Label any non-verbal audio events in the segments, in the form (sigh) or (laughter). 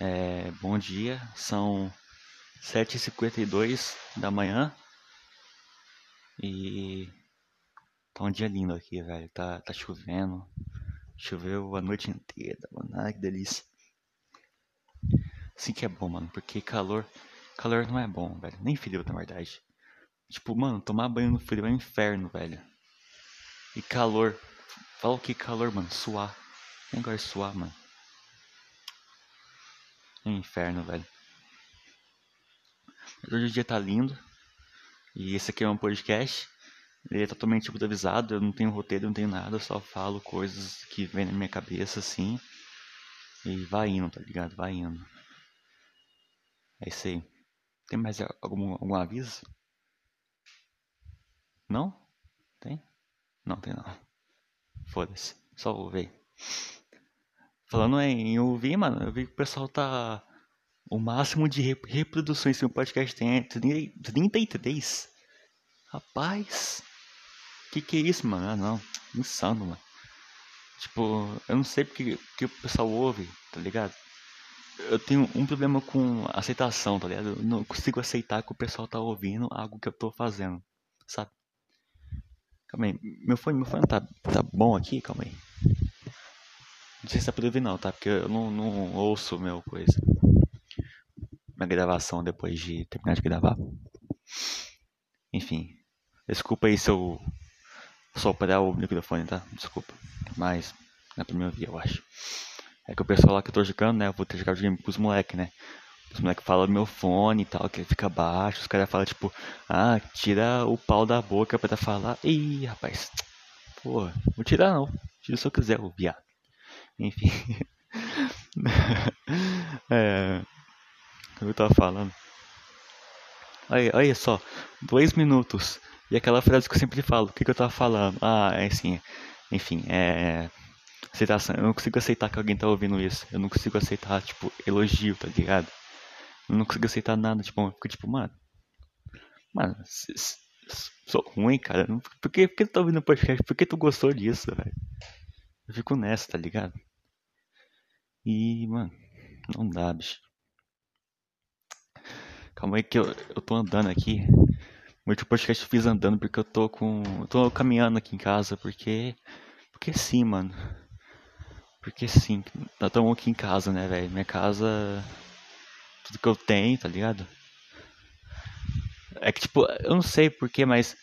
É, bom dia, são 7h52 da manhã e tá um dia lindo aqui, velho. Tá, tá chovendo, choveu a noite inteira, mano. Ai que delícia. Assim que é bom, mano, porque calor, calor não é bom, velho. Nem frio, na verdade. Tipo, mano, tomar banho no frio é um inferno, velho. E calor, fala o que calor, mano, suar. Nem gosto de suar, mano. É um inferno, velho. Mas hoje o dia tá lindo. E esse aqui é um podcast. Ele é totalmente improvisado. Eu não tenho roteiro, não tenho nada. Eu só falo coisas que vem na minha cabeça assim. E vai indo, tá ligado? Vai indo. É isso aí. Tem mais algum, algum aviso? Não? Tem? Não, tem não. Foda-se. Só vou ver. Falando em ouvir, mano, eu vi que o pessoal tá. O máximo de reproduções que o podcast tem é 33. Rapaz. Que que é isso, mano? Ah, não. Insano, mano. Tipo, eu não sei porque que o pessoal ouve, tá ligado? Eu tenho um problema com aceitação, tá ligado? Eu não consigo aceitar que o pessoal tá ouvindo algo que eu tô fazendo, sabe? Calma aí, meu fone, meu fone tá, tá bom aqui? Calma aí. Não sei se tá podendo ouvir não, tá? Porque eu não, não ouço meu coisa. Minha gravação depois de terminar de gravar. Enfim. Desculpa aí se eu soprar o microfone, tá? Desculpa. Mas não é pra me ouvir, eu acho. É que o pessoal lá que eu tô jogando, né? Eu vou ter jogado game com os moleques, né? Os moleques falam do meu fone e tal, que ele fica baixo. Os caras falam, tipo, ah, tira o pau da boca pra falar. Ih, rapaz. Pô, vou tirar não. Tira se eu quiser, o viado. Enfim. (laughs) é. Que eu tava falando? Aí, olha só, dois minutos. E aquela frase que eu sempre falo, o que, que eu tava falando? Ah, é assim, enfim, é. Aceitação. Eu não consigo aceitar que alguém tá ouvindo isso. Eu não consigo aceitar, tipo, elogio, tá ligado? Eu não consigo aceitar nada, tipo, eu fico tipo, mano. Mano, sou ruim, cara. Por que, por que tu tá ouvindo o podcast? Por que tu gostou disso, velho? Eu fico nessa, tá ligado? E, mano, não dá, bicho. Calma aí que eu, eu tô andando aqui. O podcast eu fiz andando porque eu tô com. Eu tô caminhando aqui em casa porque. Porque sim, mano. Porque sim. Nós estamos aqui em casa, né, velho? Minha casa. Tudo que eu tenho, tá ligado? É que tipo, eu não sei porquê, mas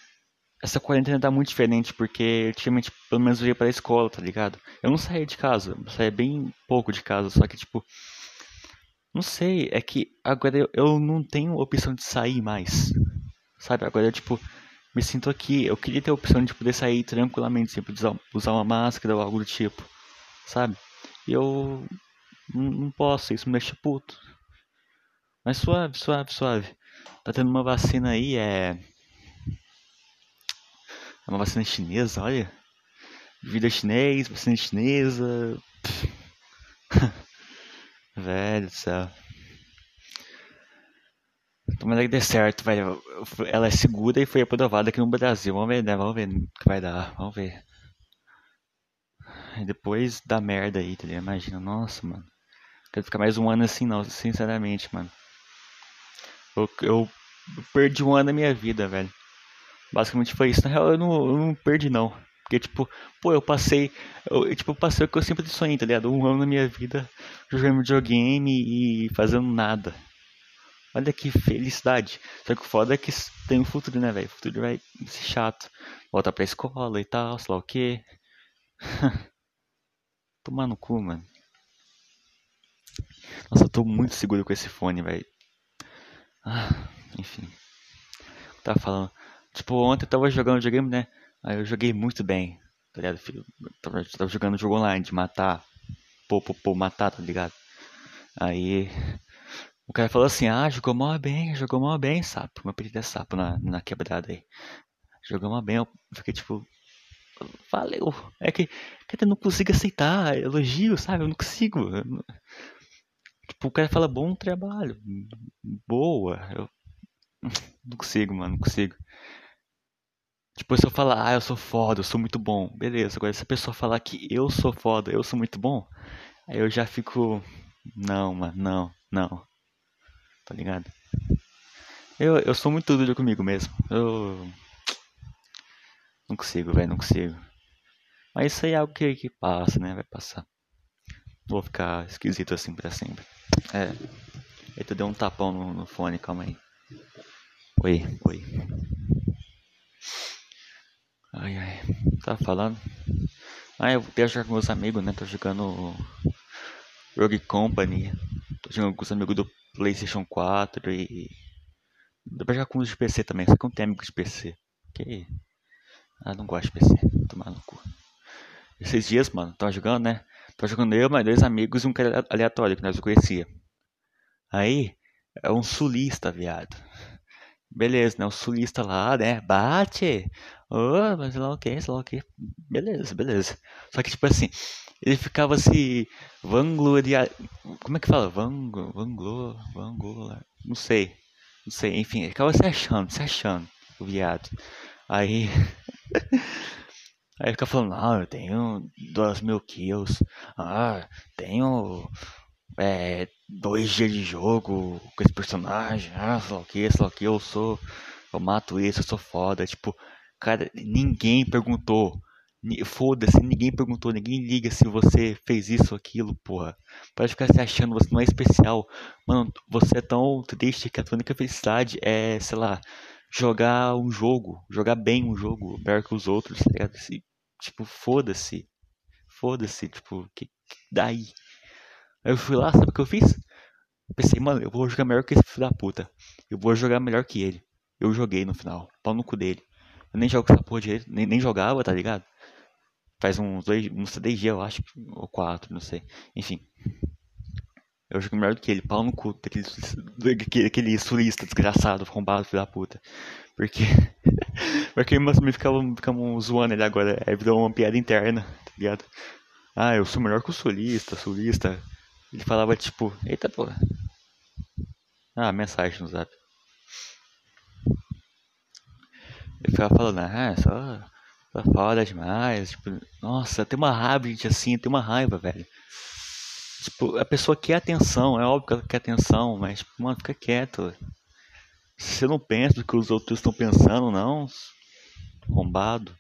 essa quarentena tá muito diferente, porque ultimamente pelo menos eu ia pra escola, tá ligado? Eu não saía de casa, saía bem pouco de casa, só que tipo. Não sei, é que agora eu, eu não tenho opção de sair mais. Sabe? Agora eu tipo, me sinto aqui. Eu queria ter a opção de poder sair tranquilamente, sem precisar usar uma máscara ou algo do tipo. Sabe? E eu não, posso, isso me deixa puto. Mas suave, suave, suave. Tá tendo uma vacina aí, é uma vacina chinesa, olha. Vida chinês, vacina chinesa. (laughs) velho do céu. Tomara que dê certo, velho. Ela é segura e foi aprovada aqui no Brasil. Vamos ver, né? Vamos ver o que vai dar. Vamos ver. E depois dá merda aí, tá ligado? Imagina, nossa, mano. Quero ficar mais um ano assim, não, sinceramente, mano. Eu, eu perdi um ano da minha vida, velho. Basicamente foi isso. Na real, eu não, eu não perdi, não. Porque, tipo, pô, eu passei. Eu, tipo, eu passei o que eu sempre sonhei, tá ligado? Um ano na minha vida jogando videogame e fazendo nada. Olha que felicidade. Só que o foda é que tem um futuro, né, velho? O futuro vai ser chato. Voltar pra escola e tal, sei lá o que. (laughs) Tomar no cu, mano. Nossa, eu tô muito seguro com esse fone, velho. Ah, enfim. Tava falando. Tipo, ontem eu tava jogando videogame, né? Aí eu joguei muito bem, tá ligado, filho? tava, tava jogando jogo online de matar. Pô, pô, pô, matar, tá ligado? Aí o cara falou assim, ah, jogou mal bem, jogou mal bem, sapo. Meu apelido é sapo na, na quebrada aí. Jogou mal bem, eu fiquei tipo. Valeu. É que, que eu não consigo aceitar elogio, sabe? Eu não consigo. Tipo, o cara fala bom trabalho. Boa. Eu (laughs) não consigo, mano, não consigo. Tipo, se eu falar, ah, eu sou foda, eu sou muito bom, beleza. Agora, se a pessoa falar que eu sou foda, eu sou muito bom, aí eu já fico. Não, mano, não, não. Tá ligado? Eu, eu sou muito duro comigo mesmo. Eu. Não consigo, velho, não consigo. Mas isso aí é algo que, que passa, né? Vai passar. Vou ficar esquisito assim pra sempre. É. Eita, deu um tapão no, no fone, calma aí. Oi, oi. Ai, ai. Tava falando? Ah, eu vou jogar com meus amigos, né? Tô jogando Rogue Company. Tô jogando com os amigos do PlayStation 4 e. Dá pra jogar com os de PC também, só que eu tenho amigos de PC. Que. Ah, não gosto de PC. No cu. Esses dias, mano, tava jogando, né? Tava jogando eu, mais dois amigos e um cara aleatório que nós não conhecia. Aí, é um sulista, viado. Beleza, né? O sulista lá, né? Bate! Oh, mas lá o que, sei lá o que. Beleza, beleza. Só que, tipo assim, ele ficava se vangloriar. Como é que fala? Vanglo, vanglo, vanglo, não sei. Não sei, enfim, ele ficava se achando, se achando, o viado. Aí. (laughs) Aí fica falando, não, eu tenho dois mil kills. Ah, tenho é, dois dias de jogo com esse personagem. Ah, sei lá o que, sei lá o que, eu sou. Eu mato isso, eu sou foda. Tipo, cara, ninguém perguntou Foda-se, ninguém perguntou, ninguém liga se você fez isso ou aquilo, porra. Pode ficar se achando, você não é especial. Mano, você é tão triste que a tua única felicidade é, sei lá, jogar um jogo, jogar bem um jogo, melhor que os outros, tá ligado? Tipo, foda-se. Foda-se, tipo, que, que daí? Aí eu fui lá, sabe o que eu fiz? Pensei, mano, eu vou jogar melhor que esse filho da puta. Eu vou jogar melhor que ele. Eu joguei no final, pau no cu dele. Eu nem jogo essa porra direito, nem, nem jogava, tá ligado? Faz uns dois, uns três dias, eu acho, ou quatro, não sei. Enfim. Eu jogo melhor do que ele, pau no cu daquele, daquele, daquele sulista desgraçado, arrombado, filho da puta. Porque. (laughs) porque meus amigos ficavam zoando ele agora. Aí virou uma piada interna, tá ligado? Ah, eu sou melhor que o sulista, sulista. Ele falava tipo, eita porra. Ah, mensagem no zap. Ele ficava falando, ah, só Tá foda demais. Tipo, nossa, tem uma raiva, gente, assim, tem uma raiva, velho. Tipo, a pessoa quer atenção, é óbvio que ela quer atenção, mas, tipo, mano, fica quieto. Você não pensa o que os outros estão pensando, não? Rombado.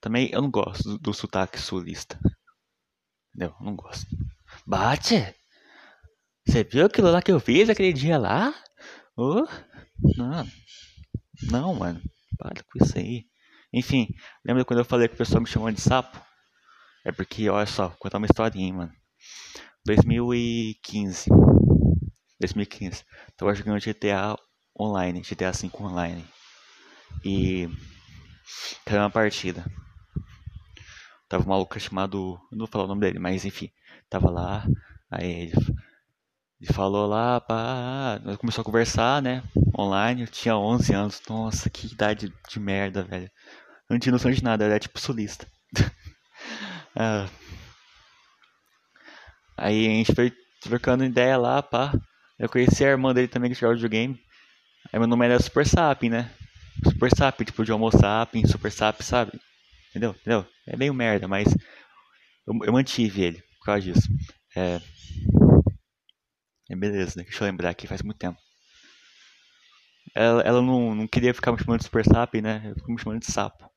Também eu não gosto do, do sotaque sulista. Eu não gosto. Bate! Você viu aquilo lá que eu fiz aquele dia lá? Oh, não. Não, mano. Para com isso aí. Enfim, lembra quando eu falei que o pessoal me chamou de sapo? É porque, olha só, vou contar uma historinha, mano. 2015. 2015. Tava jogando GTA online, GTA 5 online. E caiu uma partida. Tava um maluco chamado. Não vou falar o nome dele, mas enfim. Tava lá. Aí ele ele falou lá, pá, nós começou a conversar, né? Online, eu tinha 11 anos. Nossa, que idade de merda, velho. Eu não tinha noção de nada, eu era tipo solista. (laughs) ah. Aí a gente foi trocando ideia lá, pá. Eu conheci a irmã dele também que jogava videogame. Aí meu nome era Super Sap, né? Super Sap, tipo de Homo Sapien, Super Sap, sabe? Entendeu? Entendeu? É meio merda, mas eu, eu mantive ele por causa disso. É, é beleza, né? deixa eu lembrar aqui, faz muito tempo. Ela, ela não, não queria ficar me chamando de Super Sap, né? Eu ficou me chamando de sapo.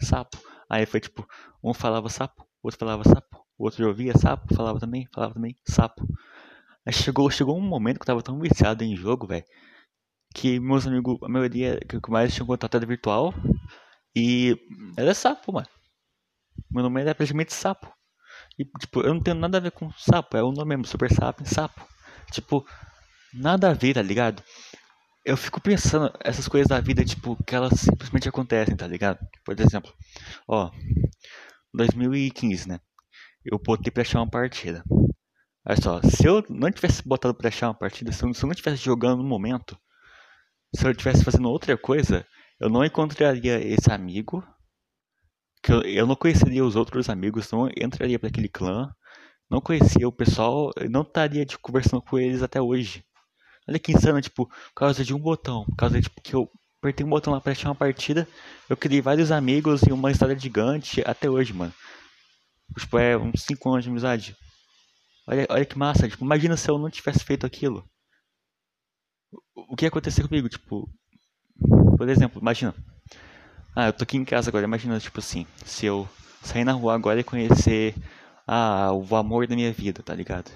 Sapo. Aí foi tipo, um falava sapo, outro falava sapo, outro ouvia sapo, falava também, falava também, sapo. Aí chegou, chegou um momento que eu tava tão viciado em jogo, velho, que meus amigos, a maioria que mais tinham contato era virtual e era sapo, mano. Meu nome era praticamente sapo. E, tipo, eu não tenho nada a ver com sapo, é o nome mesmo, Super Sapo, sapo. Tipo, nada a ver, tá ligado? Eu fico pensando essas coisas da vida, tipo, que elas simplesmente acontecem, tá ligado? Por exemplo, ó, 2015, né? Eu botei pra achar uma partida. Olha só, se eu não tivesse botado pra achar uma partida, se eu, se eu não tivesse jogando no momento, se eu estivesse fazendo outra coisa, eu não encontraria esse amigo, que eu, eu não conheceria os outros amigos, não entraria para aquele clã, não conhecia o pessoal, não estaria tipo, conversando com eles até hoje. Olha que insano, tipo, por causa de um botão, por causa de tipo, que eu apertei um botão lá pra achar uma partida, eu criei vários amigos e uma história gigante até hoje, mano. Tipo, é uns 5 anos de amizade. Olha, olha que massa. Tipo, imagina se eu não tivesse feito aquilo. O que ia acontecer comigo? Tipo, por exemplo, imagina. Ah, eu tô aqui em casa agora. Imagina, tipo assim, se eu sair na rua agora e conhecer ah, o amor da minha vida, tá ligado?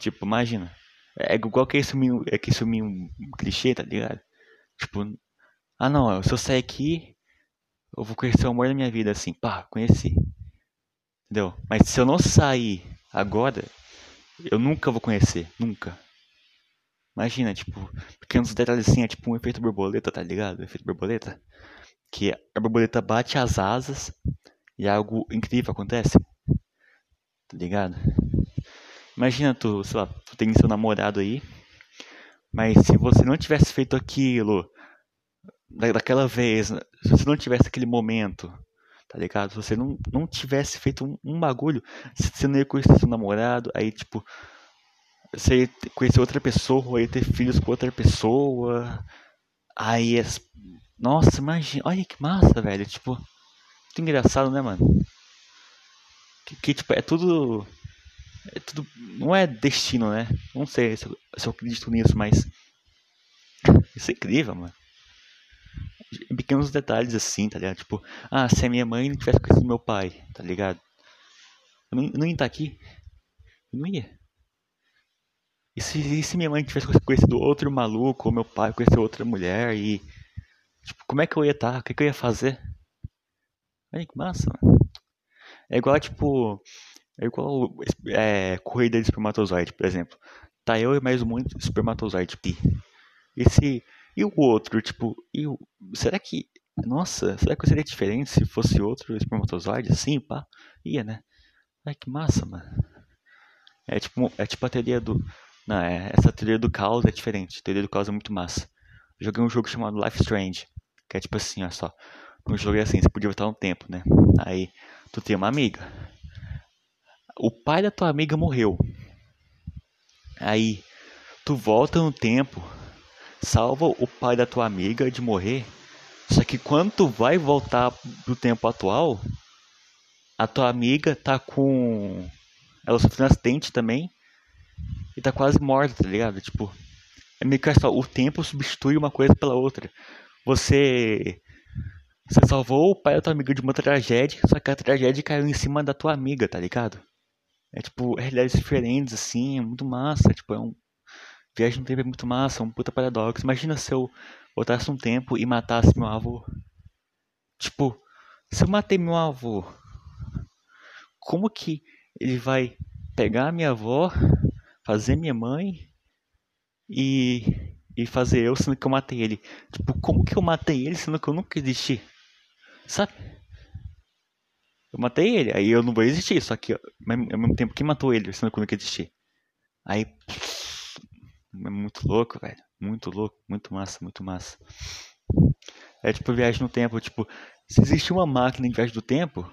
Tipo, imagina. É igual que meu, é que esse meu clichê, tá ligado? Tipo, ah não, se eu sair aqui, eu vou conhecer o amor da minha vida, assim, pá, conheci. Entendeu? Mas se eu não sair agora, eu nunca vou conhecer, nunca. Imagina, tipo, pequenos detalhes assim, é tipo um efeito borboleta, tá ligado? efeito borboleta. Que a borboleta bate as asas e algo incrível acontece. Tá ligado? Imagina tu, sei lá, tu tem seu namorado aí, mas se você não tivesse feito aquilo daquela vez, se você não tivesse aquele momento, tá ligado? Se você não, não tivesse feito um, um bagulho, você não ia conhecer seu namorado, aí tipo, você conhecer outra pessoa, ia ter filhos com outra pessoa, aí, nossa, imagina, olha que massa, velho, tipo, muito engraçado, né, mano? Que, que tipo, é tudo é tudo, não é destino, né? Não sei se eu, se eu acredito nisso, mas (laughs) isso é incrível, mano. Pequenos detalhes assim, tá ligado? Tipo, ah, se a minha mãe não tivesse conhecido meu pai, tá ligado? Eu não, eu não ia estar aqui. Eu não ia. E se, e se minha mãe tivesse conhecido outro maluco, ou meu pai conheceu outra mulher e. Tipo, como é que eu ia estar? O que, que eu ia fazer? Ai, que massa, mano. É igual, tipo, é igual é, corrida de espermatozoide, por exemplo. Tá eu e mais de espermatozoide pi. Esse. E o outro, tipo. E o, será que. Nossa, será que seria diferente se fosse outro espermatozoide? Assim, pá? Ia, né? Ai, que massa, mano. É tipo, é tipo a teoria do. Não, é, essa teoria do caos é diferente. A teoria do caos é muito massa. Eu joguei um jogo chamado Life Strange. Que é tipo assim, olha só. No jogo é assim, você podia voltar um tempo, né? Aí, tu tem uma amiga o pai da tua amiga morreu. Aí, tu volta no tempo, salva o pai da tua amiga de morrer. Só que quando tu vai voltar pro tempo atual, a tua amiga tá com. Ela sofreu um acidente também. E tá quase morta, tá ligado? Tipo, é meio que só, o tempo substitui uma coisa pela outra. Você. Você salvou o pai da tua amiga de uma tragédia, só que a tragédia caiu em cima da tua amiga, tá ligado? É tipo, realidades diferentes, assim, é muito massa. Tipo, é um. Viagem no tempo é muito massa, é um puta paradoxo. Imagina se eu voltasse um tempo e matasse meu avô. Tipo, se eu matei meu avô, como que ele vai pegar minha avó, fazer minha mãe e, e fazer eu sendo que eu matei ele? Tipo, como que eu matei ele sendo que eu nunca existi? Sabe? Eu matei ele, aí eu não vou existir, só que ao mesmo tempo quem matou ele, sendo que eu nunca existi. Aí. É muito louco, velho. Muito louco, muito massa, muito massa. É tipo viagem no tempo, tipo, se existe uma máquina de viagem do tempo,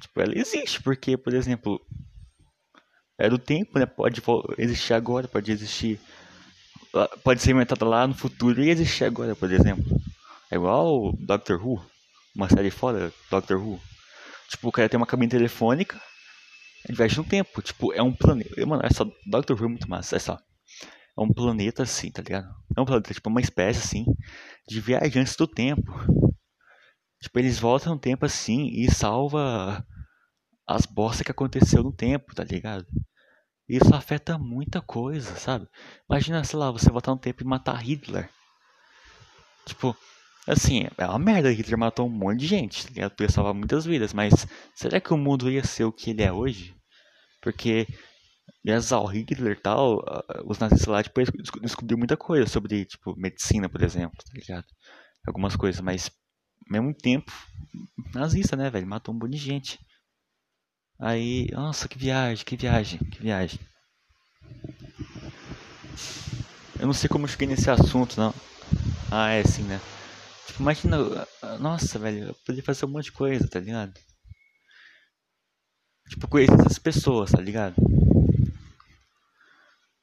tipo, ela existe, porque, por exemplo, é do tempo, né? Pode existir agora, pode existir. Pode ser inventada lá no futuro e existir agora, por exemplo. É igual Doctor Who, uma série foda, Doctor Who. Tipo, o cara tem uma cabine telefônica, ele viaja no tempo. Tipo, é um planeta. Mano, essa Doctor Who é muito massa, é só. É um planeta assim, tá ligado? É um planeta, tipo, uma espécie assim, de viajantes do tempo. Tipo, eles voltam no tempo assim e salva as bostas que aconteceu no tempo, tá ligado? Isso afeta muita coisa, sabe? Imagina, sei lá, você voltar no tempo e matar Hitler. Tipo, Assim, é uma merda. Hitler matou um monte de gente, tá Podia salvar muitas vidas, mas será que o mundo ia ser o que ele é hoje? Porque, graças ao Hitler e tal, os nazistas lá depois descobriram muita coisa sobre, tipo, medicina, por exemplo, tá ligado? Algumas coisas, mas, ao mesmo tempo, nazista, né, velho? Matou um monte de gente. Aí, nossa, que viagem, que viagem, que viagem. Eu não sei como eu cheguei nesse assunto, não. Ah, é sim, né? Tipo, imagina, nossa, velho, eu poderia fazer um monte de coisa, tá ligado? Tipo, conhecer essas pessoas, tá ligado?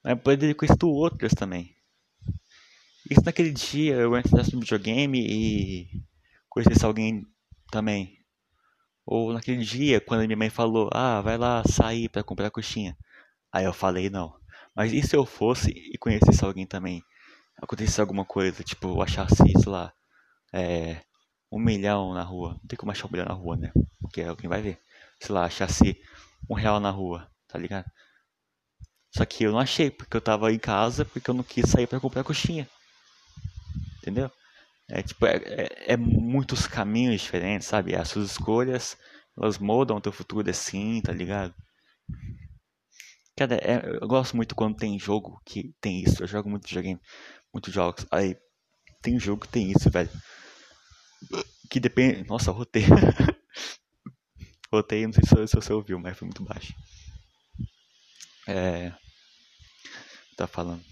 Mas poderia conhecer outras também. Isso naquele dia eu entrasse no videogame e conhecesse alguém também. Ou naquele dia, quando minha mãe falou, ah, vai lá sair para comprar coxinha. Aí eu falei, não. Mas e se eu fosse e conhecesse alguém também? Acontecesse alguma coisa, tipo, eu achasse, sei lá, é, um milhão na rua. Não tem como achar um milhão na rua, né? Porque alguém vai ver. Sei lá, achasse um real na rua, tá ligado? Só que eu não achei, porque eu tava em casa, porque eu não quis sair para comprar coxinha. Entendeu? É tipo, é, é, é, muitos caminhos diferentes, sabe? As suas escolhas, elas moldam o teu futuro assim, tá ligado? Cara, é, eu gosto muito quando tem jogo que tem isso. Eu jogo muito videogame, muitos jogos. Aí, tem jogo que tem isso, velho. Que depende. Nossa, rotei. (laughs) rotei, não sei se você ouviu, mas foi muito baixo. É tá falando.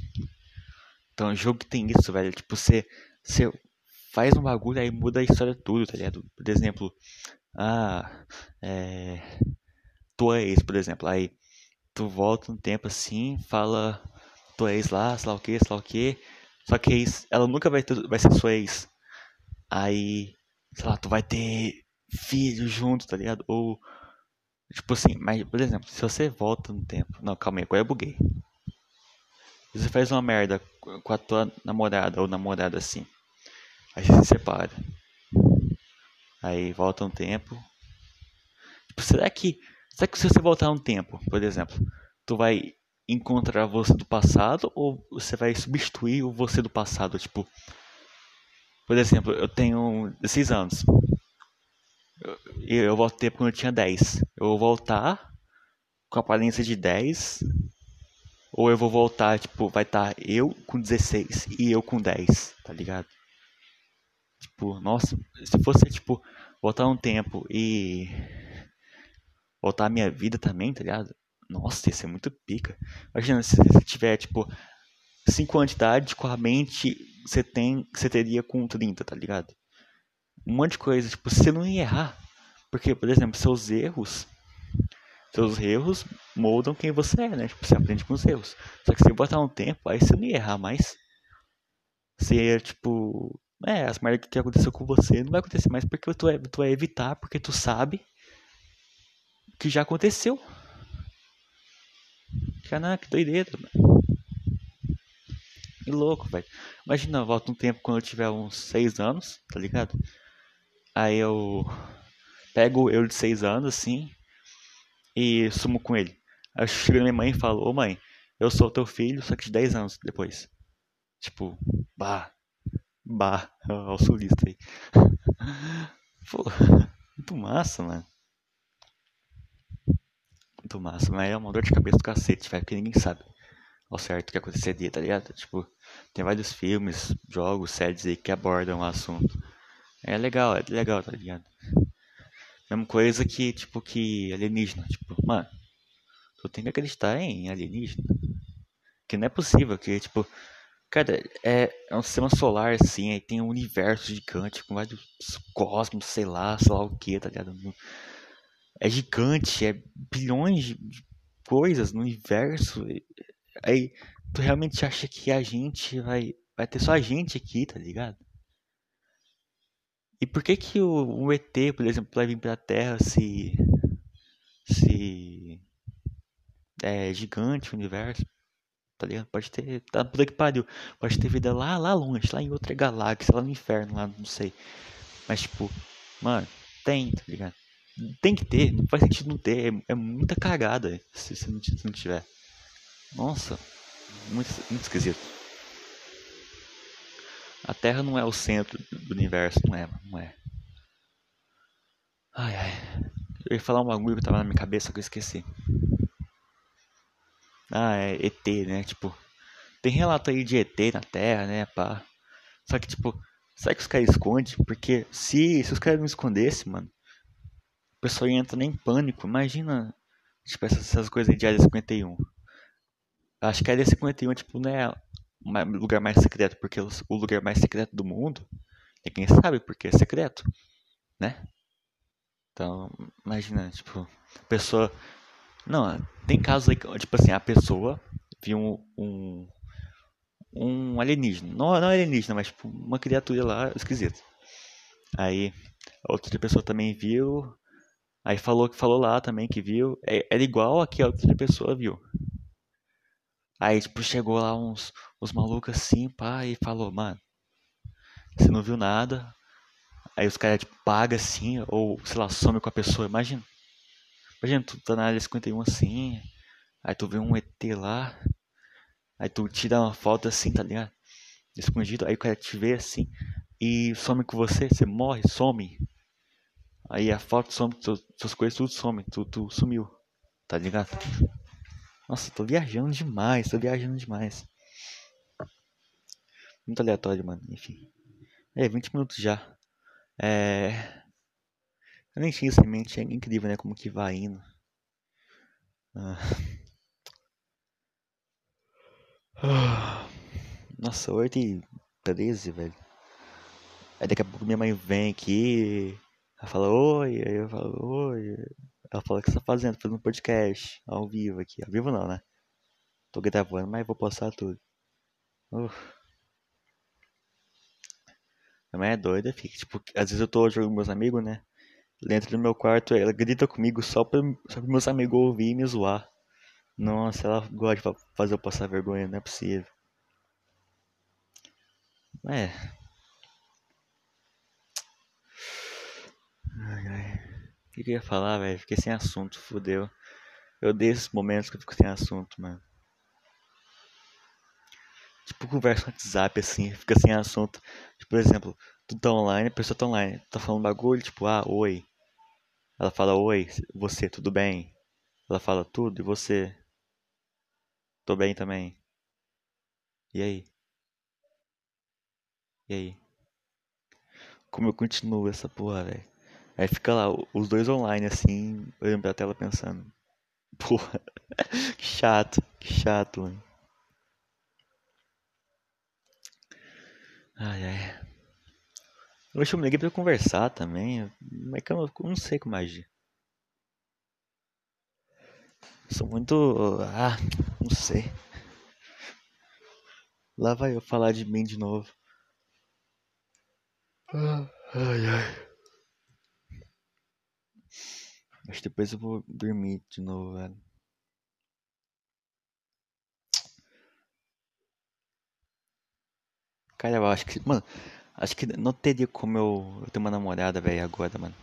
Então, jogo que tem isso, velho. Tipo, você, você faz um bagulho aí muda a história tudo, tá ligado? Por exemplo, ah, é. Tua ex, por exemplo. Aí tu volta um tempo assim, fala tua ex lá, sei lá o que, sei lá o que. Só que ex, ela nunca vai, ter, vai ser sua ex. Aí, sei lá, tu vai ter filho junto, tá ligado? Ou, tipo assim, mas, por exemplo, se você volta no tempo. Não, calma aí, agora eu buguei. Você faz uma merda com a tua namorada ou namorada assim. Aí se separa. Aí volta um tempo. Tipo, será que. Será que se você voltar um tempo, por exemplo, tu vai encontrar você do passado ou você vai substituir o você do passado? Tipo, por exemplo, eu tenho 16 anos. Eu, eu voltei quando eu tinha 10. Eu vou voltar com a aparência de 10 ou eu vou voltar, tipo, vai estar eu com 16 e eu com 10, tá ligado? Tipo, nossa, se fosse, tipo, voltar um tempo e voltar a minha vida também, tá ligado? Nossa, ia ser muito pica. Imagina se você tiver, tipo, 5 anos de idade com a mente que você tem, você teria com 30, tá ligado? Um monte de coisa, tipo, você não ia errar. Porque, por exemplo, seus erros seus erros moldam quem você é, né? Tipo, você aprende com os erros. Só que se botar um tempo, aí você não ia errar mais. Você ia, tipo. É, as merdas que aconteceu com você não vai acontecer mais porque tu, é, tu vai evitar, porque tu sabe que já aconteceu. Caraca, que doideira, mano. Que louco, velho. Imagina, volta um tempo quando eu tiver uns 6 anos, tá ligado? Aí eu pego eu de 6 anos, assim, e sumo com ele. Aí chega minha mãe e fala, ô mãe, eu sou teu filho, só que de 10 anos depois. Tipo, bah, bah, (laughs) o sulista aí. (laughs) Pô, muito massa, mano. Muito massa, mas é uma dor de cabeça do cacete, velho, porque ninguém sabe ao certo o que aconteceria, tá ligado? Tipo, tem vários filmes, jogos, séries aí que abordam o assunto. É legal, é legal, tá ligado? Mesma coisa que, tipo, que alienígena. Tipo, mano, tu tem que acreditar em alienígena. Que não é possível, que, tipo, cara, é, é um sistema solar, assim, aí tem um universo gigante com vários cosmos, sei lá, sei lá o que, tá ligado? É gigante, é bilhões de coisas no universo. Aí, tu realmente acha que a gente vai, vai ter só a gente aqui, tá ligado? E por que que o, o ET, por exemplo, vai vir para a Terra se se é gigante o universo, tá ligado? Pode ter, tá puta que pariu, pode ter vida lá, lá longe, lá em outra galáxia, lá no inferno, lá, não sei. Mas tipo, mano, tem, tá ligado? Tem que ter, não faz sentido não ter, é, é muita cagada se, se, não, se não tiver. Nossa, muito, muito esquisito. A Terra não é o centro do universo, não é, não é. Ai, ai. Eu ia falar um bagulho que tava na minha cabeça que eu esqueci. Ah, é ET, né? Tipo, tem relato aí de ET na Terra, né, pá. Só que, tipo, será que os caras escondem? Porque se, se os caras não escondessem, mano, o pessoal ia entrar em pânico. Imagina, tipo, essas, essas coisas de Área 51. Acho que a Área 51, tipo, não é lugar mais secreto, porque o lugar mais secreto do mundo, ninguém sabe porque é secreto, né? Então, imagina, tipo, a pessoa. Não, tem casos aí, tipo assim, a pessoa viu um, um, um alienígena. Não, não alienígena, mas tipo, uma criatura lá esquisita. Aí, outra pessoa também viu. Aí falou que falou lá também que viu. É, era igual a que a outra pessoa viu. Aí, tipo, chegou lá uns, uns malucos assim, pá, e falou, mano, você não viu nada. Aí os caras, tipo, pagam assim, ou, sei lá, some com a pessoa. Imagina. Imagina, tu tá na área 51 assim, aí tu vê um ET lá, aí tu tira uma foto assim, tá ligado? Escondido, aí o cara te vê assim, e some com você, você morre, some. Aí a foto some, suas coisas tudo some, tu, tu sumiu, tá ligado? Nossa, tô viajando demais, tô viajando demais. Muito aleatório, mano, enfim. É, 20 minutos já. É... Eu nem tinha isso em mente, é incrível, né? Como que vai indo. Ah. (sighs) Nossa, 8 e 13, velho. Aí daqui a pouco minha mãe vem aqui. Ela fala, oi. Aí eu falo, oi. Ela fala, o que você tá fazendo? Fazendo um podcast ao vivo aqui. Ao vivo não, né? Tô gravando, mas vou postar tudo. Uh. Minha mãe é doida, fica. Tipo, às vezes eu tô jogando com meus amigos, né? Dentro do meu quarto, ela grita comigo só pra meus amigos ouvir e me zoar. Nossa, ela gosta de fazer eu passar vergonha, não é possível. É. Ai, ai. O que eu ia falar, velho? Fiquei sem assunto, fodeu. Eu odeio esses momentos que eu fico sem assunto, mano. Tipo, conversa no WhatsApp, assim, fica sem assunto. Tipo, por exemplo, tu tá online, a pessoa tá online, tá falando bagulho, tipo, ah, oi. Ela fala: Oi, você, tudo bem? Ela fala: Tudo, e você? Tô bem também. E aí? E aí? Como eu continuo essa porra, velho? Aí fica lá, os dois online, assim, olhando pra tela pensando: Porra, (laughs) que chato, que chato, mano. Ai, ai. Hoje eu me liguei pra conversar também, mas que eu não sei como agir. Sou muito. Ah, não sei. Lá vai eu falar de mim de novo. Ai, ai. Mas depois eu vou dormir de novo, velho. Cara, eu acho que. Mano, Acho que não teria como eu, eu ter uma namorada, velho, agora, mano.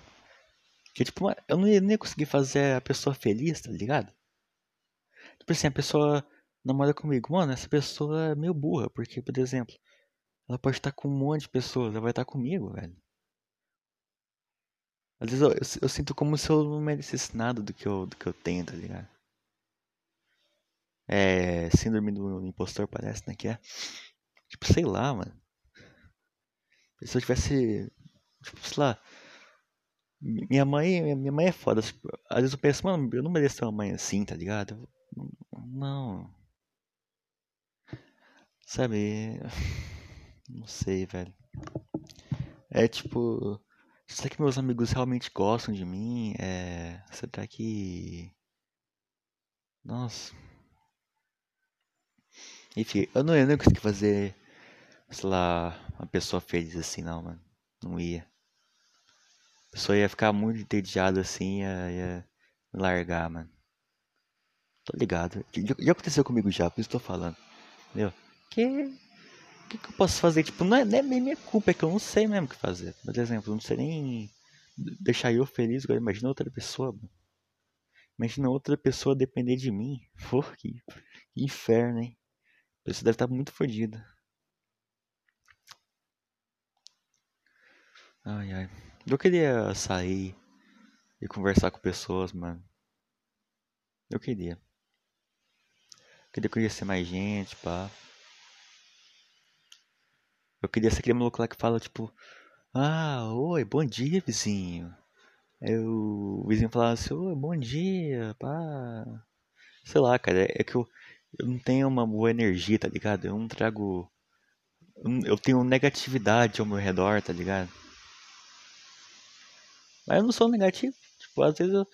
Que, tipo, eu não ia nem conseguir fazer a pessoa feliz, tá ligado? Tipo assim, a pessoa namora comigo. Mano, essa pessoa é meio burra, porque, por exemplo, ela pode estar com um monte de pessoas, ela vai estar comigo, velho. Às vezes eu, eu, eu, sinto como se eu não merecesse nada do que eu, do que eu tenho, tá ligado? É. Síndrome do impostor parece, né? Que é. Tipo, sei lá, mano. Se eu tivesse. Tipo, sei lá. Minha mãe, minha mãe é foda. Às vezes eu penso, mano, eu não mereço uma mãe assim, tá ligado? Não. Sabe? (laughs) Não sei, velho. É tipo. Será que meus amigos realmente gostam de mim? É. Será que. Nossa. Enfim, eu não, eu não consegui fazer sei lá, uma pessoa feliz assim, não, mano. Não ia. A pessoa ia ficar muito entediada assim, ia, ia me largar, mano. Tô ligado. Já, já, aconteceu comigo já, por isso tô falando. Entendeu? Que. O que, que eu posso fazer? Tipo, não é, é nem minha culpa, é que eu não sei mesmo o que fazer. Por exemplo, não sei nem deixar eu feliz. Agora imagina outra pessoa, mano. Imagina outra pessoa depender de mim. Pô, que, que inferno, hein? A pessoa deve estar muito fodida. Ai, ai. Eu queria sair e conversar com pessoas, mano. Eu queria. Eu queria conhecer mais gente, pá. Eu queria ser aquele maluco lá que fala, tipo... Ah, oi, bom dia, vizinho. Aí o vizinho falava assim, oi, bom dia, pá. Sei lá, cara, é que eu, eu não tenho uma boa energia, tá ligado? Eu não trago... Eu tenho negatividade ao meu redor, tá ligado? Mas eu não sou negativo. Tipo, às vezes eu,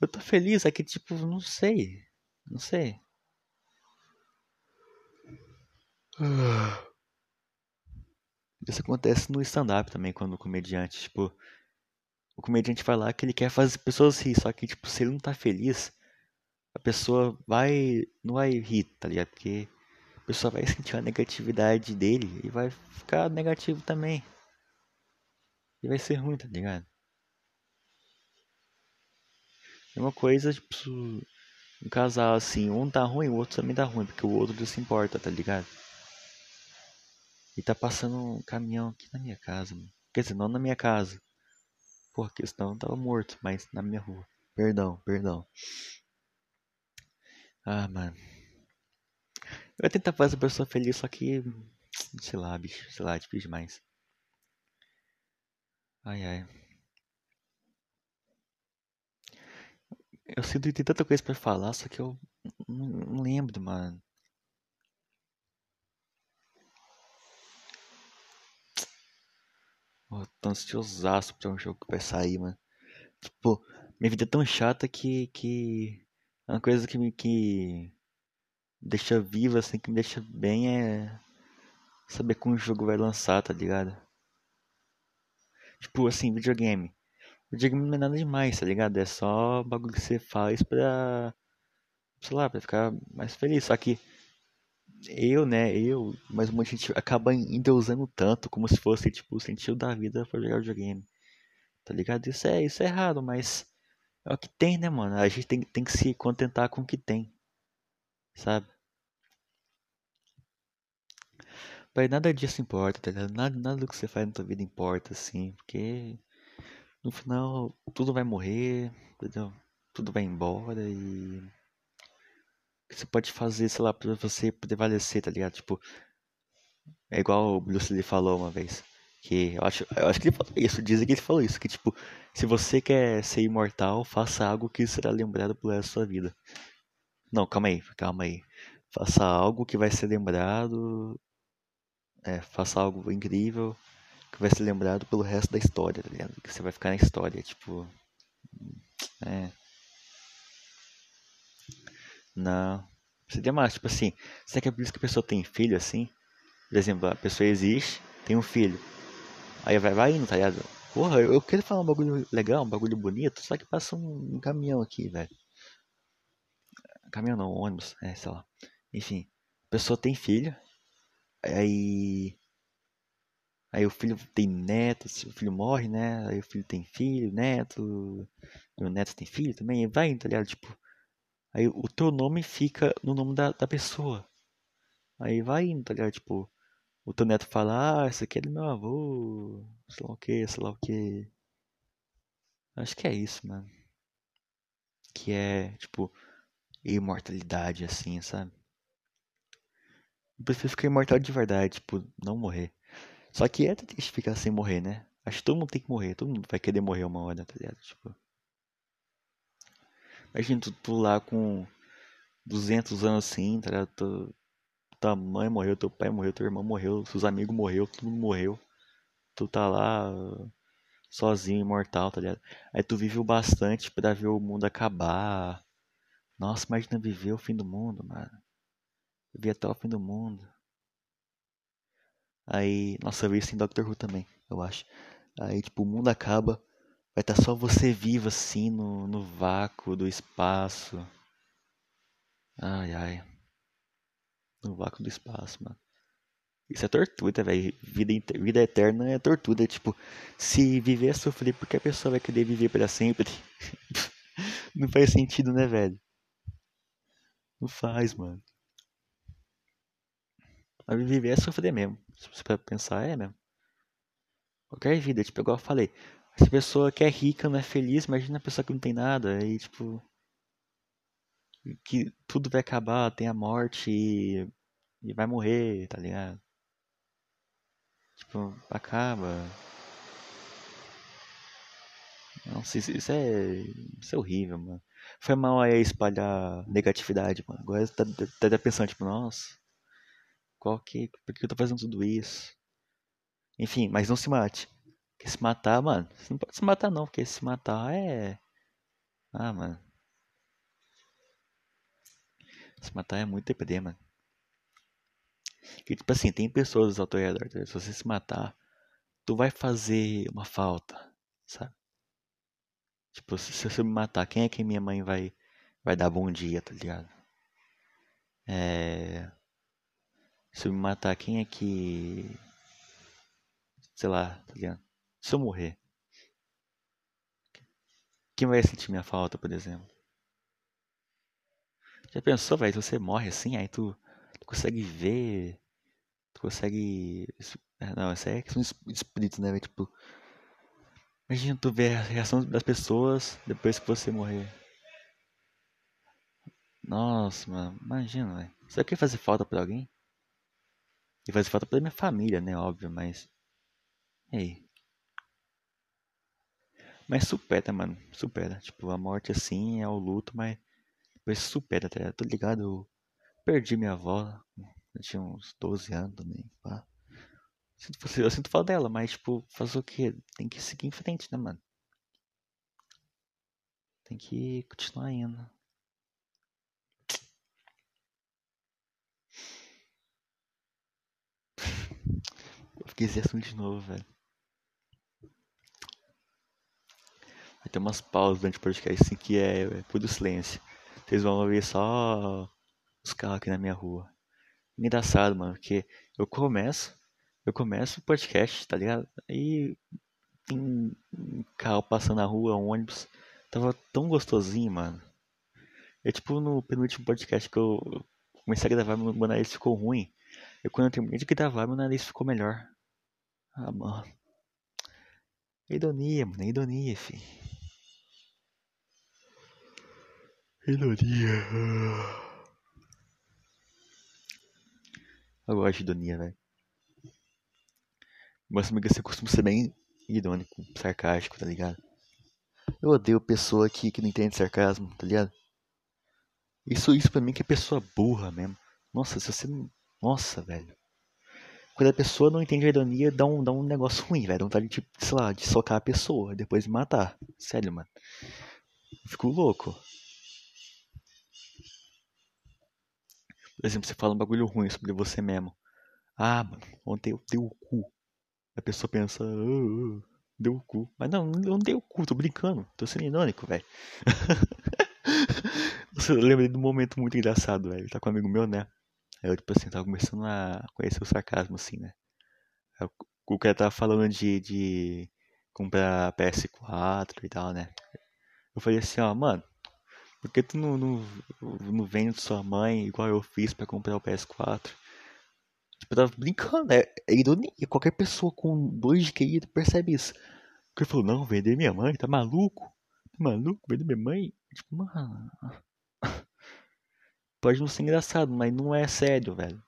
eu tô feliz aqui, tipo, não sei. Não sei. Isso acontece no stand-up também, quando o comediante, tipo, o comediante vai lá que ele quer fazer pessoas rir, só que, tipo, se ele não tá feliz, a pessoa vai. não vai rir, tá ligado? Porque a pessoa vai sentir a negatividade dele e vai ficar negativo também. E vai ser ruim, tá ligado? É uma coisa, tipo, um casal assim, um tá ruim, o outro também tá ruim, porque o outro não se importa, tá ligado? E tá passando um caminhão aqui na minha casa, mano. Quer dizer, não na minha casa. Pô, questão eu tava morto, mas na minha rua. Perdão, perdão. Ah, mano. Eu ia tentar fazer a pessoa feliz, só que. Sei lá, bicho. Sei lá, é difícil demais. Ai, ai. Eu sinto que tem tanta coisa pra falar, só que eu não, lembro, mano. Oh, tô ansiosaço pra um jogo que vai sair, mano. Tipo, minha vida é tão chata que. que é uma coisa que me que deixa viva, assim, que me deixa bem é saber como o jogo vai lançar, tá ligado? Tipo, assim, videogame. Videogame não é nada demais, tá ligado? É só bagulho que você faz pra. sei lá, pra ficar mais feliz. Só que eu, né, eu, mas um monte de gente acaba endeusando tanto como se fosse, tipo, o sentido da vida pra jogar videogame. Tá ligado? Isso é, isso é errado, mas é o que tem, né, mano? A gente tem, tem que se contentar com o que tem. Sabe? Pai, nada disso importa, tá ligado? Nada, nada do que você faz na tua vida importa, assim, porque no final tudo vai morrer, entendeu? Tudo vai embora e que você pode fazer, sei lá, pra você prevalecer, tá ligado? Tipo, é igual o Bruce Lee falou uma vez. Que eu acho, eu acho que ele falou isso, dizem que ele falou isso, que tipo, se você quer ser imortal, faça algo que será lembrado pelo resto da sua vida. Não, calma aí, calma aí. Faça algo que vai ser lembrado. É, faça algo incrível que vai ser lembrado pelo resto da história, tá ligado? Que você vai ficar na história, tipo. É. Não. Seria mais, tipo assim, será que é por isso que a pessoa tem filho assim? Por exemplo, a pessoa existe, tem um filho. Aí vai, vai indo, tá ligado? Porra, eu quero falar um bagulho legal, um bagulho bonito, só que passa um, um caminhão aqui, velho. Caminhão não, ônibus, é, sei lá. Enfim, a pessoa tem filho, aí. Aí o filho tem neto, o filho morre, né? Aí o filho tem filho, neto, o neto tem filho também, e vai, tá ligado? Tipo, Aí o teu nome fica no nome da, da pessoa. Aí vai indo, tá ligado? Tipo, o teu neto fala, ah, esse aqui é do meu avô, sei lá o que, sei lá o que. Acho que é isso, mano. Que é, tipo, imortalidade, assim, sabe? Eu prefiro ficar imortal de verdade, tipo, não morrer. Só que é triste ficar sem morrer, né? Acho que todo mundo tem que morrer, todo mundo vai querer morrer uma hora, tá ligado? Tipo. Imagina tu, tu lá com 200 anos assim, tá ligado? Tu, tua mãe morreu, teu pai morreu, teu irmão morreu, seus amigos morreu, todo mundo morreu. Tu tá lá sozinho, imortal, tá ligado? Aí tu viveu bastante pra ver o mundo acabar. Nossa, imagina viver o fim do mundo, mano. Viver até o fim do mundo. Aí, nossa, eu vi isso em Doctor Who também, eu acho. Aí, tipo, o mundo acaba, Vai estar tá só você vivo assim no, no vácuo do espaço. Ai, ai. No vácuo do espaço, mano. Isso é tortura, velho. Vida, vida eterna é tortura. Tipo, se viver é sofrer, porque a pessoa vai querer viver para sempre? (laughs) Não faz sentido, né, velho? Não faz, mano. Mas viver é sofrer mesmo. Se você pensar, é mesmo. Qualquer vida, tipo, igual eu falei. Se a pessoa que é rica não é feliz, imagina a pessoa que não tem nada. Aí, tipo. Que tudo vai acabar, tem a morte e, e vai morrer, tá ligado? Tipo, acaba. Nossa, isso, isso, é. Isso é horrível, mano. Foi mal aí espalhar negatividade, mano. Agora tá, tá, tá pensando, tipo, nossa. Qual que. Por que eu tô fazendo tudo isso? Enfim, mas não se mate. Porque se matar, mano, você não pode se matar não, porque se matar é. Ah, mano. Se matar é muito DPD, mano. Que tipo assim, tem pessoas ao teu redor, tá? se você se matar, tu vai fazer uma falta, sabe? Tipo, se, se me matar, quem é que minha mãe vai, vai dar bom dia, tá ligado? É. Se eu me matar, quem é que. Sei lá, tá ligado? Se eu morrer. Quem vai sentir minha falta, por exemplo? Já pensou, velho? Você morre assim, aí tu, tu consegue ver. Tu consegue. É, não, isso aí é questão de espírito, né? Tipo. Imagina tu ver a reação das pessoas depois que você morrer. Nossa, mano, imagina, velho. Será que fazer falta pra alguém? E fazer falta pra minha família, né? Óbvio, mas. E aí? Mas supera, mano. Supera. Tipo, a morte assim é o luto, mas depois supera, tá ligado? Tô ligado, eu perdi minha avó. Eu tinha uns 12 anos também, pá. (laughs) Eu sinto falta dela, mas, tipo, fazer o quê? Tem que seguir em frente, né, mano? Tem que continuar indo. Fiquei esse assunto de novo, velho. Vai ter umas pausas durante o podcast assim que é, é puro silêncio. Vocês vão ouvir só os carros aqui na minha rua. Engraçado, mano, porque eu começo, eu começo o podcast, tá ligado? Aí tem um carro passando na rua, um ônibus. Tava tão gostosinho, mano. É tipo no penúltimo podcast que eu comecei a gravar, meu nariz ficou ruim. E quando eu terminei de gravar, meu nariz ficou melhor. Ah, mano. Ironia, mano. Ironia, fi. Ironia. Eu gosto de ironia, velho. Mas amiga, você costuma ser bem irônico, sarcástico, tá ligado? Eu odeio pessoa que, que não entende sarcasmo, tá ligado? Isso, isso pra mim que é pessoa burra mesmo. Nossa, se você não. Nossa, velho. Quando a pessoa não entende a ironia, dá um, dá um negócio ruim, velho. Dá vontade de, sei lá, de socar a pessoa, depois de matar. Sério, mano. Eu fico louco. Por exemplo, você fala um bagulho ruim sobre você mesmo. Ah, mano, ontem eu dei o cu. A pessoa pensa, oh, oh, deu o cu. Mas não, não dei o cu, tô brincando. Tô sendo irônico, velho. (laughs) Você lembra de um momento muito engraçado, velho. Tá com um amigo meu, né? Aí eu, tipo assim, tava começando a conhecer o sarcasmo, assim, né? O cara tava falando de, de comprar PS4 e tal, né? Eu falei assim, ó, mano, por que tu não, não, não vende sua mãe igual eu fiz pra comprar o PS4? Tipo, eu tava brincando, é, é ironia. Qualquer pessoa com dois de QI percebe isso. Porque ele falou, não, vender minha mãe, tá maluco? Tá maluco? Vender minha mãe? Tipo, mano. Pode não ser engraçado, mas não é sério, velho.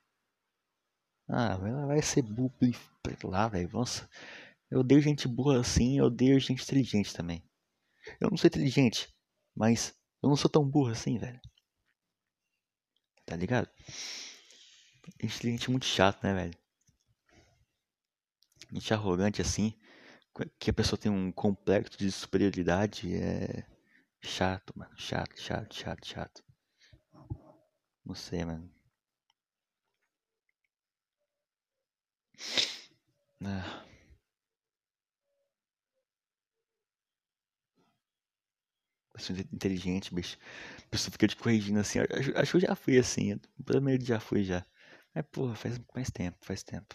Ah, vai ser burro lá, velho. Nossa. Eu odeio gente boa assim, eu odeio gente inteligente também. Eu não sou inteligente, mas eu não sou tão burro assim, velho. Tá ligado? Gente muito chato, né, velho? Gente arrogante assim, que a pessoa tem um complexo de superioridade é chato, mano. Chato, chato, chato, chato. Não sei, mano. Ah. Pessoa inteligente, bicho. A pessoa fica te corrigindo assim. Acho, que eu já fui assim. Pelo menos já fui já. Mas, porra, faz, faz tempo, faz tempo.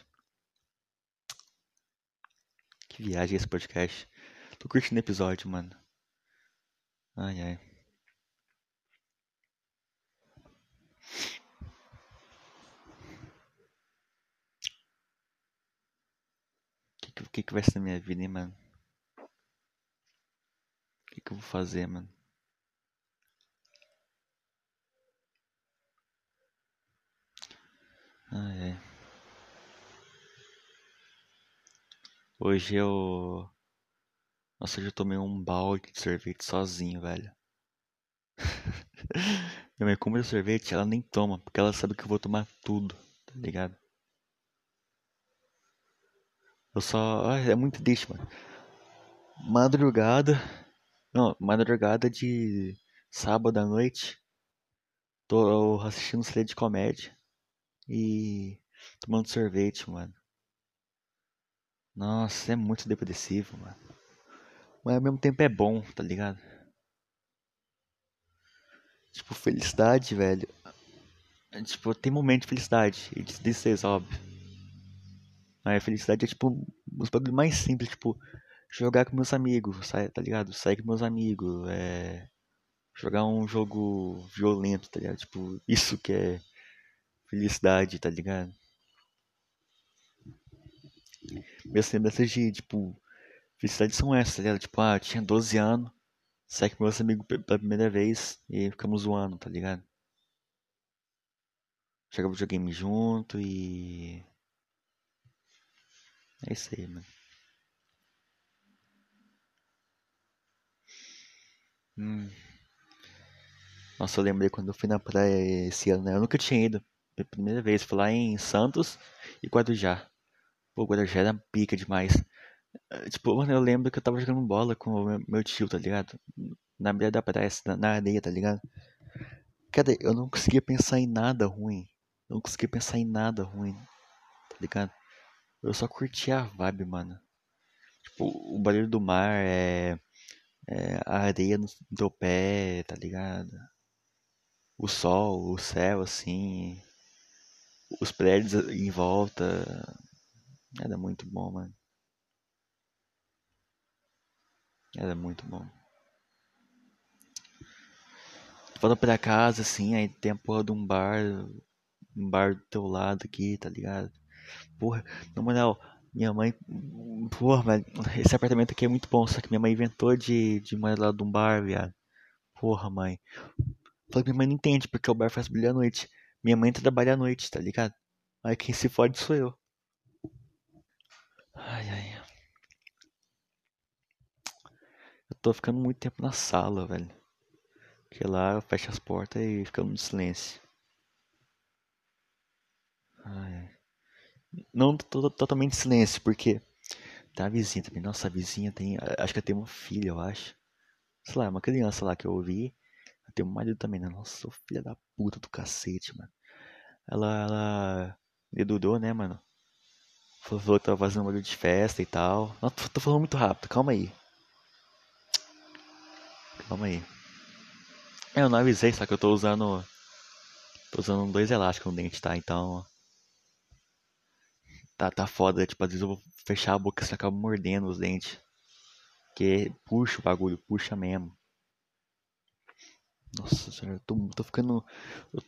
Que viagem esse podcast. Tô curtindo o episódio, mano. Ai, ai. O que, que vai ser na minha vida, hein, mano? O que, que eu vou fazer, mano? Ai, ai. Hoje eu. Nossa, hoje eu tomei um balde de sorvete sozinho, velho. (laughs) Minha mãe compra sorvete, ela nem toma, porque ela sabe que eu vou tomar tudo, tá ligado? Eu só. Ai, é muito triste, mano. Madrugada. Não, madrugada de sábado à noite. Tô assistindo série de comédia. E tomando sorvete, mano. Nossa, é muito depressivo, mano. mas ao mesmo tempo é bom, tá ligado? Tipo, felicidade, velho. Tipo, tem momento de felicidade, e de tristeza, óbvio. A felicidade é tipo os bagulhos mais simples, tipo, jogar com meus amigos, tá ligado? Sair com meus amigos, é. Jogar um jogo violento, tá ligado? Tipo, isso que é felicidade, tá ligado? Minhas lembranças de, tipo, felicidade são essas, tá ligado? Tipo, ah, tinha 12 anos, saí com meus amigos pela primeira vez e ficamos zoando, tá ligado? Jogava videogame junto e. É isso aí, mano. Hum. Nossa, eu lembrei quando eu fui na praia esse ano, né? Eu nunca tinha ido. Pela primeira vez, fui lá em Santos e Guarujá. Pô, Guarujá era pica demais. Eh, tipo, mano, eu lembro que eu tava jogando bola com o meu tio, tá ligado? Na beira da praia, na, na areia, tá ligado? Cara, eu não conseguia pensar em nada ruim. Não conseguia pensar em nada ruim, tá ligado? Eu só curtia a vibe, mano. Tipo, o barulho do mar é, é a areia no teu pé, tá ligado? O sol, o céu, assim. Os prédios em volta. Era muito bom, mano. Era muito bom. Volta pra casa, assim, aí tem a porra de um bar. Um bar do teu lado aqui, tá ligado? Porra, na moral, minha mãe. Porra, velho, esse apartamento aqui é muito bom, só que minha mãe inventou de, de morar lá de um bar, viado. Porra, mãe. Falei que minha mãe não entende, porque o bar faz brilhar à noite. Minha mãe trabalha à noite, tá ligado? Aí quem se fode sou eu. Ai, ai. Eu tô ficando muito tempo na sala, velho. Porque lá eu fecho as portas e ficamos no silêncio. Ai, ai. Não totalmente silêncio, porque tá a vizinha também. Nossa, a vizinha tem. Acho que ela tem uma filha, eu acho. Sei lá, uma criança lá que eu ouvi. Ela tem um marido também, né? Nossa, filha da puta do cacete, mano. Ela, ela dedudou, né, mano? Falou que tava fazendo um barulho de festa e tal. Não, tô, tô falando muito rápido, calma aí. Calma aí. É, eu não avisei, só que eu tô usando. Tô usando dois elásticos no dente, tá? Então. Tá, tá foda, tipo, às vezes eu vou fechar a boca e acaba mordendo os dentes. Porque puxa o bagulho, puxa mesmo. Nossa senhora, eu tô, tô ficando. Eu,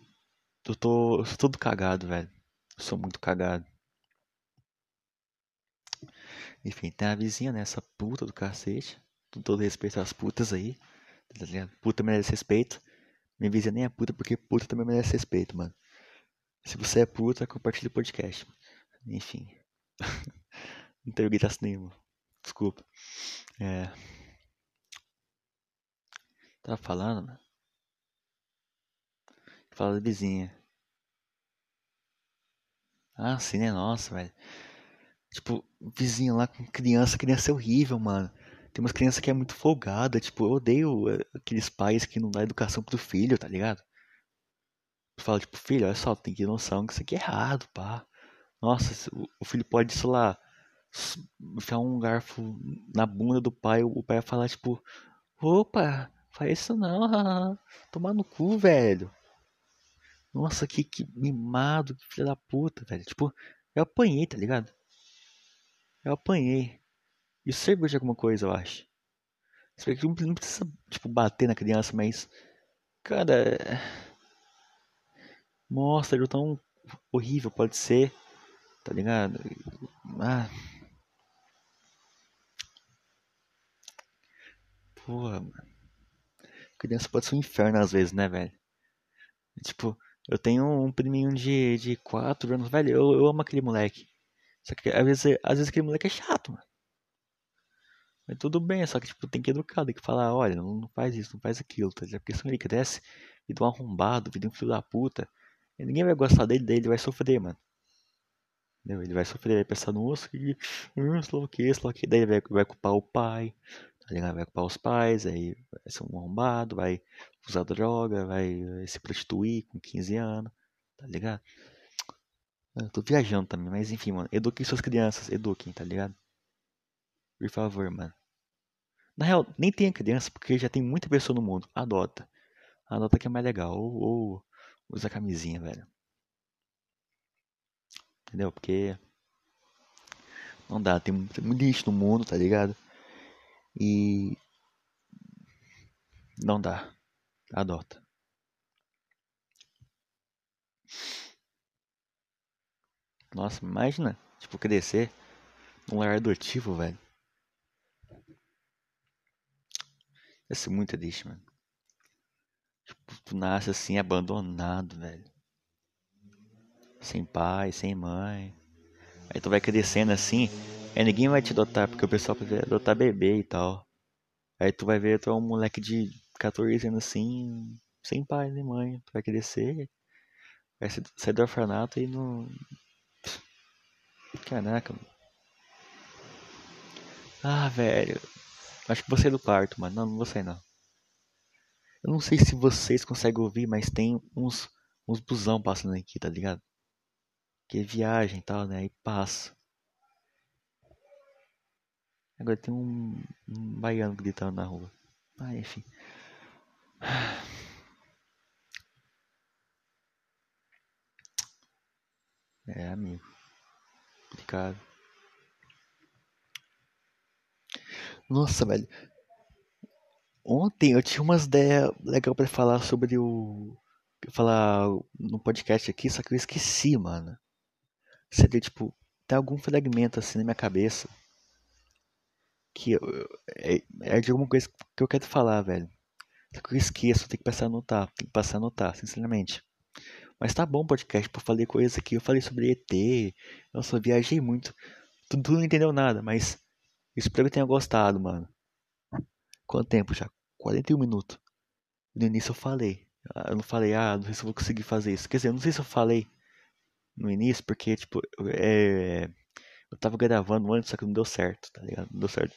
eu tô. Eu sou todo cagado, velho. Eu sou muito cagado. Enfim, tem a vizinha, né? Essa puta do cacete. Com todo respeito às putas aí. Tá? Puta merece respeito. Minha vizinha nem é puta porque puta também merece respeito, mano. Se você é puta, compartilha o podcast. Enfim. (laughs) Não tenho graça nenhuma. Desculpa. É. Tava falando, mano. Fala da vizinha. Ah, sim, né? Nossa, velho. Tipo, vizinho lá com criança, criança é horrível, mano. Tem umas crianças que é muito folgada, tipo, eu odeio eh, aqueles pais que não dão educação pro filho, tá ligado? Fala, tipo, filho, olha só, tem que ter noção que isso aqui é errado, pá. Nossa, o filho pode, sei lá, enfiar um garfo na bunda do pai, o pai vai falar, tipo, opa, faz isso não, (laughs) tomar no cu, velho. Nossa, que, que mimado, que filho da puta, velho. Tipo, eu apanhei, tá ligado? Eu apanhei. Isso serviu de alguma coisa, eu acho. Não precisa, tipo, bater na criança, mas. Cara. Mostra o tão horrível pode ser. Tá ligado? Ah. Porra, mano. Criança pode ser um inferno às vezes, né, velho? Tipo, eu tenho um priminho de, de 4 anos, velho. Eu, eu amo aquele moleque. Só que às vezes, às vezes aquele moleque é chato, mano. Mas tudo bem, só que tipo, tem que educar, tem que falar, olha, não, não faz isso, não faz aquilo, tá ligado? Porque se ele cresce, vira um arrombado, vira um filho da puta, e ninguém vai gostar dele, daí ele vai sofrer, mano. Ele vai sofrer, vai pensar, nossa, que. Hum, sei lá o que, sei lá o que, daí vai, vai culpar o pai, tá? Vai culpar os pais, aí vai ser um arrombado, vai usar droga, vai se prostituir com 15 anos, tá ligado? Eu tô viajando também, mas enfim, mano. Eduquem suas crianças, eduquem, tá ligado? Por favor, mano. Na real, nem tenha criança, porque já tem muita pessoa no mundo. Adota. Adota que é mais legal. Ou, ou usa camisinha, velho. Entendeu? Porque. Não dá. Tem, muito gente no mundo, tá ligado? E. Não dá. Adota. Nossa, imagina, tipo, crescer num lar adotivo, velho. Ia ser muito triste, mano. Tipo, tu nasce assim, abandonado, velho. Sem pai, sem mãe. Aí tu vai crescendo assim, aí ninguém vai te adotar, porque o pessoal vai adotar bebê e tal. Aí tu vai ver, tu é um moleque de 14 anos assim, sem pai nem mãe. Tu vai crescer, vai sair do orfanato e não, Caraca. Ah, velho. Acho que vou sair do quarto, mano. Não, não vou sair não. Eu não sei se vocês conseguem ouvir, mas tem uns, uns busão passando aqui, tá ligado? Que é viagem e tal, né? Aí passa. Agora tem um, um baiano gritando na rua. Ah, enfim. É, amigo complicado. Nossa, velho. Ontem eu tinha umas ideias legais para falar sobre o. Falar no podcast aqui, só que eu esqueci, mano. Seria tipo. Tem algum fragmento assim na minha cabeça. Que eu, é, é de alguma coisa que eu quero falar, velho. Que eu esqueço, tem que passar a anotar. Tem que passar a anotar, sinceramente. Mas tá bom podcast, pô, falei coisas aqui, eu falei sobre ET, eu só viajei muito. Tu, tu não entendeu nada, mas espero que tenha gostado, mano. Quanto tempo já? 41 minutos. No início eu falei. Ah, eu não falei, ah, não sei se eu vou conseguir fazer isso. Quer dizer, eu não sei se eu falei no início, porque, tipo, é... eu tava gravando antes, só que não deu certo, tá ligado? Não deu certo.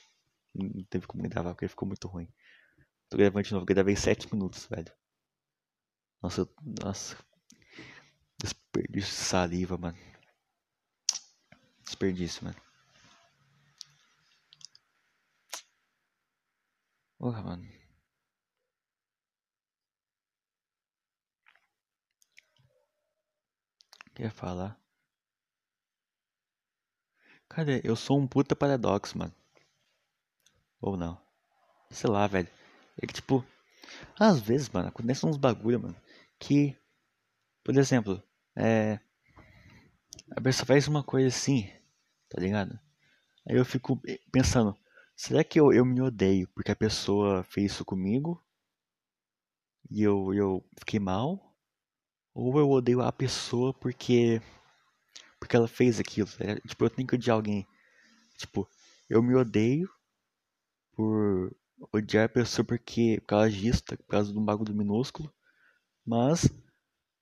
Não teve como gravar, porque ficou muito ruim. Tô gravando de novo, gravei 7 minutos, velho. Nossa, eu... nossa, Desperdício de saliva, mano. Desperdício, mano. Porra, mano. Quer falar? Cadê? Eu sou um puta paradoxo, mano. Ou não? Sei lá, velho. É que, tipo, às vezes, mano, acontece uns bagulho, mano, que, por exemplo, é, a pessoa faz uma coisa assim, tá ligado? Aí eu fico pensando, será que eu, eu me odeio porque a pessoa fez isso comigo e eu, eu fiquei mal? Ou eu odeio a pessoa porque porque ela fez aquilo? Tá tipo, eu tenho que odiar alguém. Tipo, eu me odeio por odiar a pessoa porque por causa disso, por causa de um bagulho minúsculo, mas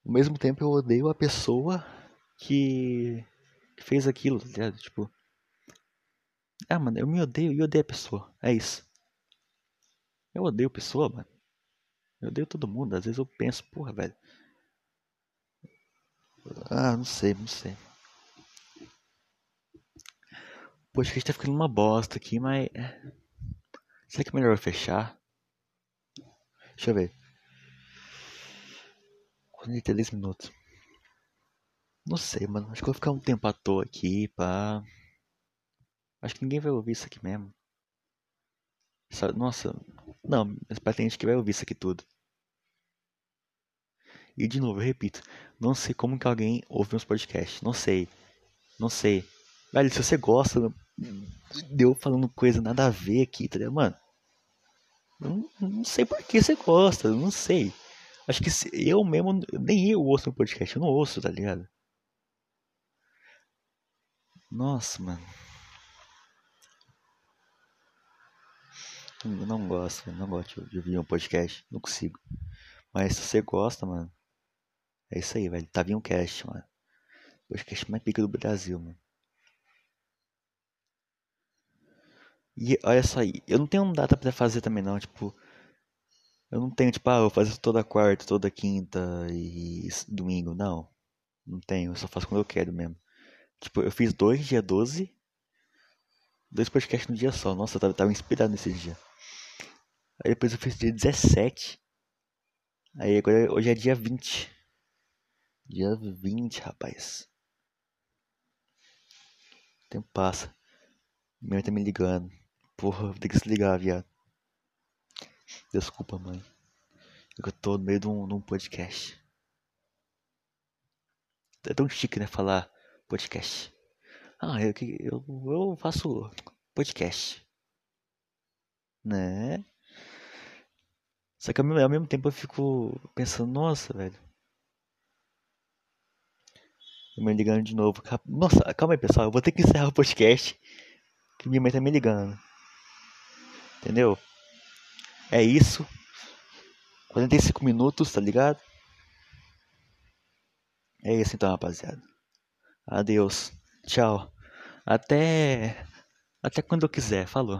ao mesmo tempo eu odeio a pessoa que, que fez aquilo, tá? Tipo. Ah, mano, eu me odeio e odeio a pessoa. É isso. Eu odeio pessoa, mano. Eu odeio todo mundo. Às vezes eu penso, porra, velho. Ah, não sei, não sei. Poxa, a gente tá ficando uma bosta aqui, mas. Será que é melhor eu fechar? Deixa eu ver. 43 minutos. Não sei, mano. Acho que eu vou ficar um tempo à toa aqui, pá. Acho que ninguém vai ouvir isso aqui mesmo. Nossa, não, mas tem gente que vai ouvir isso aqui tudo. E de novo, eu repito, não sei como que alguém ouve meus podcasts. Não sei. Não sei. Velho, se você gosta de eu falando coisa nada a ver aqui, tá ligado? Mano, não, não sei por que você gosta, não sei. Acho que eu mesmo, nem eu ouço no podcast, eu não ouço, tá ligado? Nossa, mano. Eu não gosto, não gosto de ouvir um podcast, não consigo. Mas se você gosta, mano, é isso aí, velho. Vindo um cast, mano. O podcast mais pica do Brasil, mano. E olha só aí, eu não tenho data pra fazer também não, tipo, eu não tenho, tipo, ah, eu fazer toda quarta, toda quinta e domingo. Não. Não tenho, eu só faço quando eu quero mesmo. Tipo, eu fiz dois dia 12. Dois podcasts no dia só. Nossa, eu tava, tava inspirado nesse dia. Aí depois eu fiz dia 17. Aí agora hoje é dia 20. Dia 20, rapaz. O tempo passa. Minha mãe tá me ligando. Porra, ter que se ligar, viado. Desculpa, mãe. Eu tô no meio de um, de um podcast. É tão chique, né? Falar podcast. Ah, eu, eu, eu faço podcast. Né? Só que ao mesmo, ao mesmo tempo eu fico pensando, nossa, velho. Mãe ligando de novo. Nossa, calma aí, pessoal. Eu vou ter que encerrar o podcast. Que minha mãe tá me ligando. Entendeu? É isso. 45 minutos, tá ligado? É isso então, rapaziada. Adeus. Tchau. Até. Até quando eu quiser. Falou.